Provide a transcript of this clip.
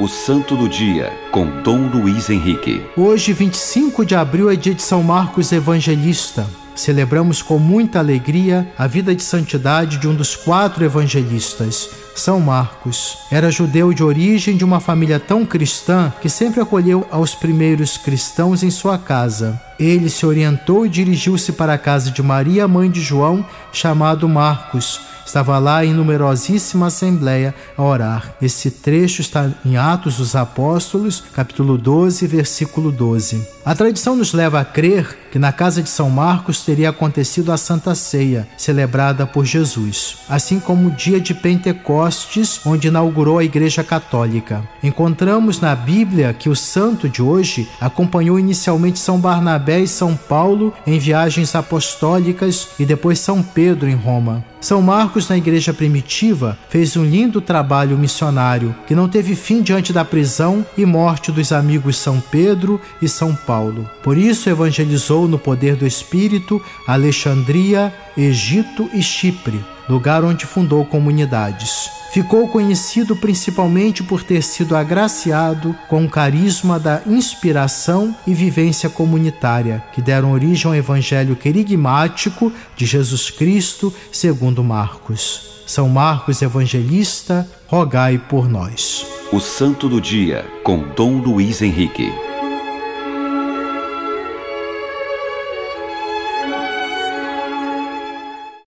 O Santo do Dia, com Dom Luiz Henrique. Hoje, 25 de abril, é dia de São Marcos Evangelista. Celebramos com muita alegria a vida de santidade de um dos quatro evangelistas, São Marcos. Era judeu de origem de uma família tão cristã que sempre acolheu aos primeiros cristãos em sua casa. Ele se orientou e dirigiu-se para a casa de Maria, mãe de João, chamado Marcos estava lá em numerosíssima assembleia a orar. Esse trecho está em Atos dos Apóstolos, capítulo 12, versículo 12. A tradição nos leva a crer que na casa de São Marcos teria acontecido a Santa Ceia, celebrada por Jesus, assim como o dia de Pentecostes, onde inaugurou a Igreja Católica. Encontramos na Bíblia que o santo de hoje acompanhou inicialmente São Barnabé e São Paulo em viagens apostólicas e depois São Pedro em Roma. São Marcos, na igreja primitiva, fez um lindo trabalho missionário que não teve fim diante da prisão e morte dos amigos São Pedro e São Paulo. Por isso, evangelizou no poder do Espírito Alexandria, Egito e Chipre, lugar onde fundou comunidades. Ficou conhecido principalmente por ter sido agraciado com o carisma da inspiração e vivência comunitária, que deram origem ao evangelho querigmático de Jesus Cristo, segundo Marcos. São Marcos Evangelista, rogai por nós. O Santo do Dia, com Dom Luiz Henrique.